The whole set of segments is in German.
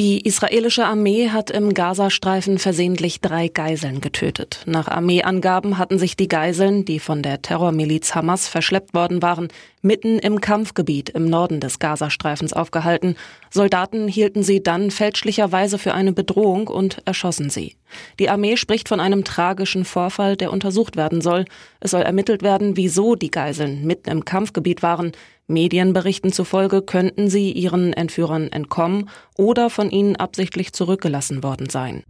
Die israelische Armee hat im Gazastreifen versehentlich drei Geiseln getötet. Nach Armeeangaben hatten sich die Geiseln, die von der Terrormiliz Hamas verschleppt worden waren, mitten im Kampfgebiet im Norden des Gazastreifens aufgehalten. Soldaten hielten sie dann fälschlicherweise für eine Bedrohung und erschossen sie. Die Armee spricht von einem tragischen Vorfall, der untersucht werden soll. Es soll ermittelt werden, wieso die Geiseln mitten im Kampfgebiet waren. Medienberichten zufolge könnten sie ihren Entführern entkommen oder von ihnen absichtlich zurückgelassen worden sein.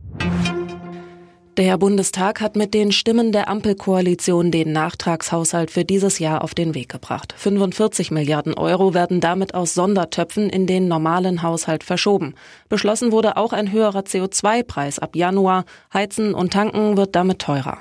Der Bundestag hat mit den Stimmen der Ampelkoalition den Nachtragshaushalt für dieses Jahr auf den Weg gebracht. 45 Milliarden Euro werden damit aus Sondertöpfen in den normalen Haushalt verschoben. Beschlossen wurde auch ein höherer CO2-Preis ab Januar. Heizen und Tanken wird damit teurer.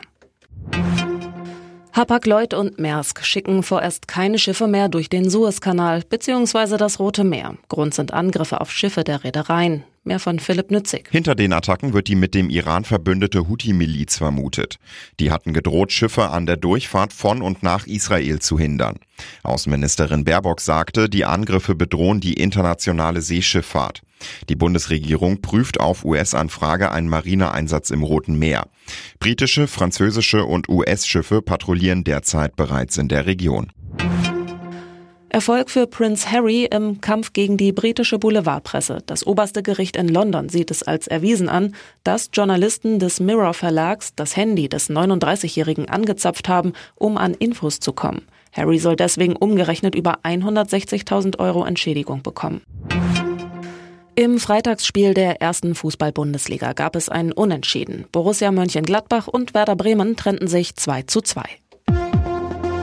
Hapag-Lloyd und Maersk schicken vorerst keine Schiffe mehr durch den Suezkanal bzw. das Rote Meer. Grund sind Angriffe auf Schiffe der Reedereien. Mehr von Philipp Nützig. Hinter den Attacken wird die mit dem Iran verbündete Houthi-Miliz vermutet. Die hatten gedroht, Schiffe an der Durchfahrt von und nach Israel zu hindern. Außenministerin Baerbock sagte, die Angriffe bedrohen die internationale Seeschifffahrt. Die Bundesregierung prüft auf US-Anfrage einen Marineeinsatz im Roten Meer. Britische, französische und US-Schiffe patrouillieren derzeit bereits in der Region. Erfolg für Prince Harry im Kampf gegen die britische Boulevardpresse. Das oberste Gericht in London sieht es als erwiesen an, dass Journalisten des Mirror Verlags das Handy des 39-Jährigen angezapft haben, um an Infos zu kommen. Harry soll deswegen umgerechnet über 160.000 Euro Entschädigung bekommen. Im Freitagsspiel der ersten Fußball-Bundesliga gab es einen Unentschieden. Borussia Mönchengladbach und Werder Bremen trennten sich 2 zu 2.